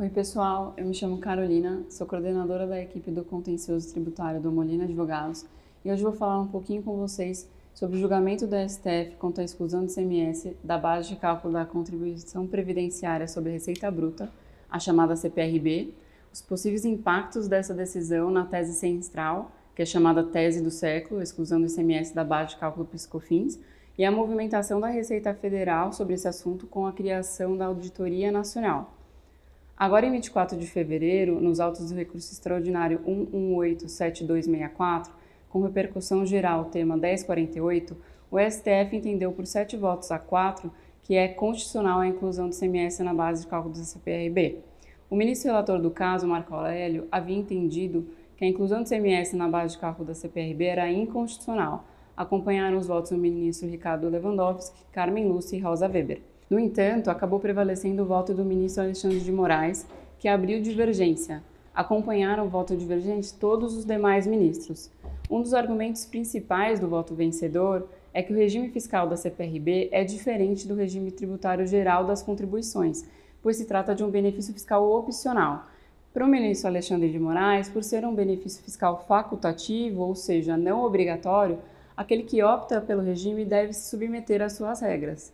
Oi, pessoal. Eu me chamo Carolina, sou coordenadora da equipe do contencioso tributário do Molina Advogados e hoje vou falar um pouquinho com vocês sobre o julgamento do STF contra a exclusão do CMS da base de cálculo da contribuição previdenciária sobre receita bruta, a chamada CPRB, os possíveis impactos dessa decisão na tese central, que é chamada tese do século, exclusão do ICMS da base de cálculo Piscofins, e a movimentação da Receita Federal sobre esse assunto com a criação da Auditoria Nacional. Agora, em 24 de fevereiro, nos autos do recurso extraordinário 1187264, com repercussão geral tema 1048, o STF entendeu por sete votos a quatro que é constitucional a inclusão do CMS na base de cálculo do CPRB. O ministro relator do caso, Marco Aurélio, havia entendido que a inclusão do CMS na base de cálculo da CPRB era inconstitucional. Acompanharam os votos do ministro Ricardo Lewandowski, Carmen Lúcia e Rosa Weber. No entanto, acabou prevalecendo o voto do ministro Alexandre de Moraes, que abriu divergência. Acompanharam o voto divergente todos os demais ministros. Um dos argumentos principais do voto vencedor é que o regime fiscal da CPRB é diferente do regime tributário geral das contribuições, pois se trata de um benefício fiscal opcional. Para o ministro Alexandre de Moraes, por ser um benefício fiscal facultativo, ou seja, não obrigatório, aquele que opta pelo regime deve se submeter às suas regras.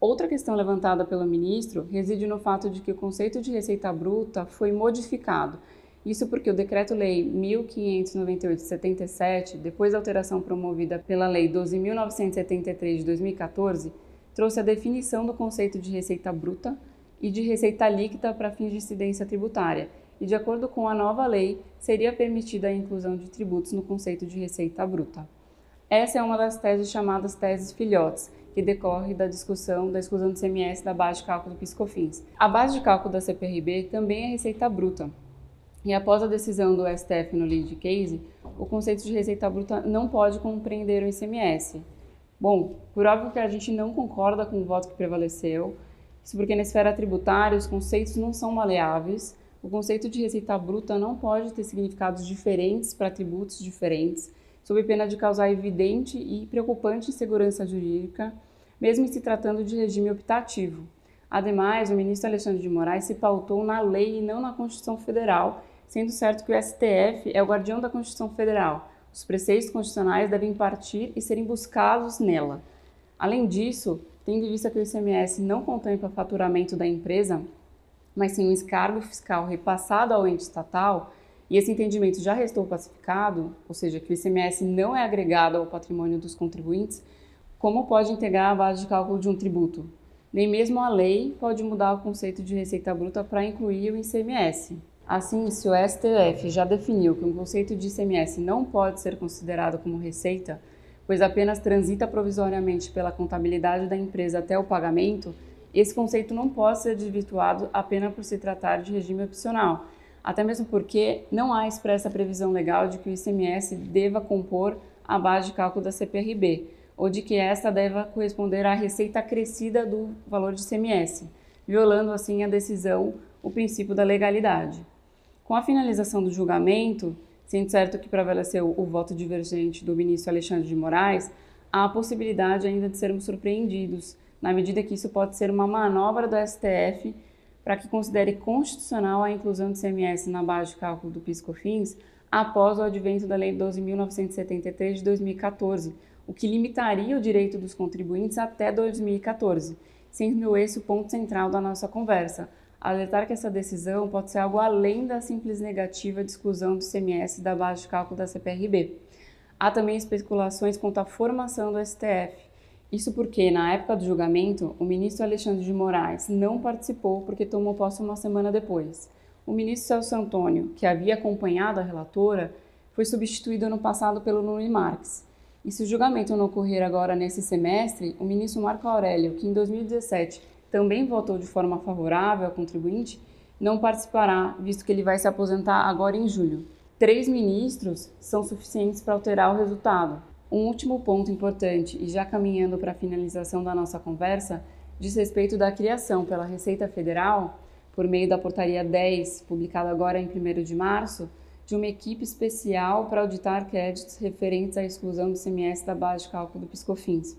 Outra questão levantada pelo ministro reside no fato de que o conceito de receita bruta foi modificado. Isso porque o Decreto-Lei 1598-77, depois da alteração promovida pela Lei 12.973 de 2014, trouxe a definição do conceito de receita bruta e de receita líquida para fins de incidência tributária, e de acordo com a nova lei, seria permitida a inclusão de tributos no conceito de receita bruta. Essa é uma das teses chamadas teses filhotes, que decorre da discussão da exclusão do CMS da base de cálculo do PiscoFins. A base de cálculo da CPRB também é receita bruta. E após a decisão do STF no lead case, o conceito de receita bruta não pode compreender o ICMS. Bom, por óbvio que a gente não concorda com o voto que prevaleceu, isso porque na esfera tributária os conceitos não são maleáveis, o conceito de receita bruta não pode ter significados diferentes para tributos diferentes, sob pena de causar evidente e preocupante insegurança jurídica, mesmo se tratando de regime optativo. Ademais, o ministro Alexandre de Moraes se pautou na lei e não na Constituição Federal, sendo certo que o STF é o guardião da Constituição Federal. Os preceitos constitucionais devem partir e serem buscados nela. Além disso, tendo em vista que o ICMS não contempla faturamento da empresa, mas sim um escargo fiscal repassado ao ente estatal, e esse entendimento já restou pacificado, ou seja, que o ICMS não é agregado ao patrimônio dos contribuintes, como pode integrar a base de cálculo de um tributo? Nem mesmo a lei pode mudar o conceito de receita bruta para incluir o ICMS. Assim, se o STF já definiu que um conceito de ICMS não pode ser considerado como receita, pois apenas transita provisoriamente pela contabilidade da empresa até o pagamento, esse conceito não pode ser desvirtuado apenas por se tratar de regime opcional, até mesmo porque não há expressa previsão legal de que o ICMS deva compor a base de cálculo da CPRB, ou de que esta deva corresponder à receita acrescida do valor de ICMS, violando assim a decisão, o princípio da legalidade. Com a finalização do julgamento, sendo certo que prevaleceu o voto divergente do ministro Alexandre de Moraes, há a possibilidade ainda de sermos surpreendidos, na medida que isso pode ser uma manobra do STF para que considere constitucional a inclusão do CMS na base de cálculo do PIS/COFINS após o advento da Lei 12.973 de 2014, o que limitaria o direito dos contribuintes até 2014, sendo esse o ponto central da nossa conversa. Alertar que essa decisão pode ser algo além da simples negativa de exclusão do CMS da base de cálculo da CPRB. Há também especulações quanto à formação do STF, isso porque, na época do julgamento, o ministro Alexandre de Moraes não participou porque tomou posse uma semana depois. O ministro Celso Antônio, que havia acompanhado a relatora, foi substituído no passado pelo Nuno Marques. E se o julgamento não ocorrer agora nesse semestre, o ministro Marco Aurélio, que em 2017 também votou de forma favorável ao contribuinte, não participará, visto que ele vai se aposentar agora em julho. Três ministros são suficientes para alterar o resultado, um último ponto importante, e já caminhando para a finalização da nossa conversa, diz respeito da criação pela Receita Federal, por meio da Portaria 10, publicada agora em 1 de março, de uma equipe especial para auditar créditos referentes à exclusão do CMS da base de cálculo do Piscofins.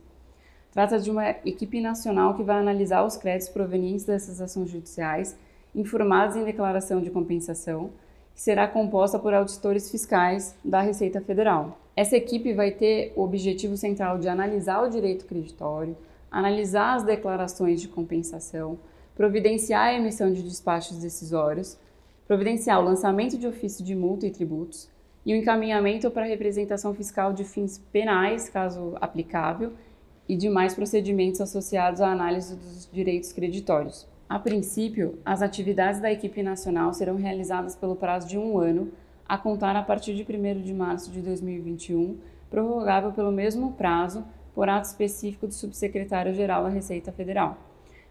Trata de uma equipe nacional que vai analisar os créditos provenientes dessas ações judiciais informados em declaração de compensação, que será composta por auditores fiscais da Receita Federal. Essa equipe vai ter o objetivo central de analisar o direito creditório, analisar as declarações de compensação, providenciar a emissão de despachos decisórios, providenciar o lançamento de ofício de multa e tributos e o encaminhamento para representação fiscal de fins penais, caso aplicável, e demais procedimentos associados à análise dos direitos creditórios. A princípio, as atividades da equipe nacional serão realizadas pelo prazo de um ano, a contar a partir de 1 de março de 2021, prorrogável pelo mesmo prazo por ato específico do subsecretário-geral da Receita Federal.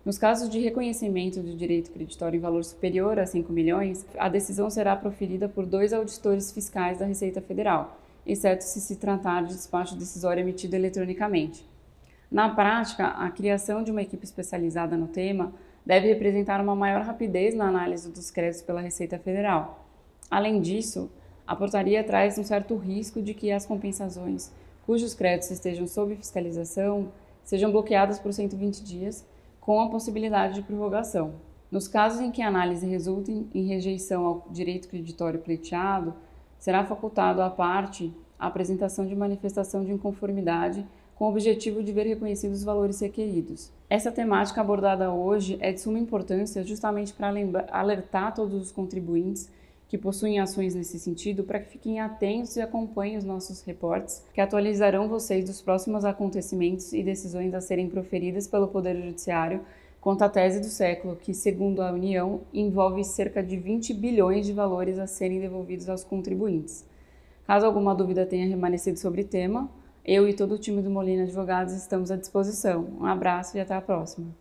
Nos casos de reconhecimento do direito creditório em valor superior a 5 milhões, a decisão será proferida por dois auditores fiscais da Receita Federal, exceto se se tratar de despacho decisório emitido eletronicamente. Na prática, a criação de uma equipe especializada no tema deve representar uma maior rapidez na análise dos créditos pela Receita Federal. Além disso, a portaria traz um certo risco de que as compensações cujos créditos estejam sob fiscalização sejam bloqueadas por 120 dias, com a possibilidade de prorrogação. Nos casos em que a análise resulte em rejeição ao direito creditório pleiteado, será facultado à parte a apresentação de manifestação de inconformidade com o objetivo de ver reconhecidos os valores requeridos. Essa temática abordada hoje é de suma importância justamente para alertar todos os contribuintes que possuem ações nesse sentido para que fiquem atentos e acompanhem os nossos reportes, que atualizarão vocês dos próximos acontecimentos e decisões a serem proferidas pelo Poder Judiciário quanto à tese do século, que, segundo a União, envolve cerca de 20 bilhões de valores a serem devolvidos aos contribuintes. Caso alguma dúvida tenha remanescido sobre o tema, eu e todo o time do Molina Advogados estamos à disposição. Um abraço e até a próxima.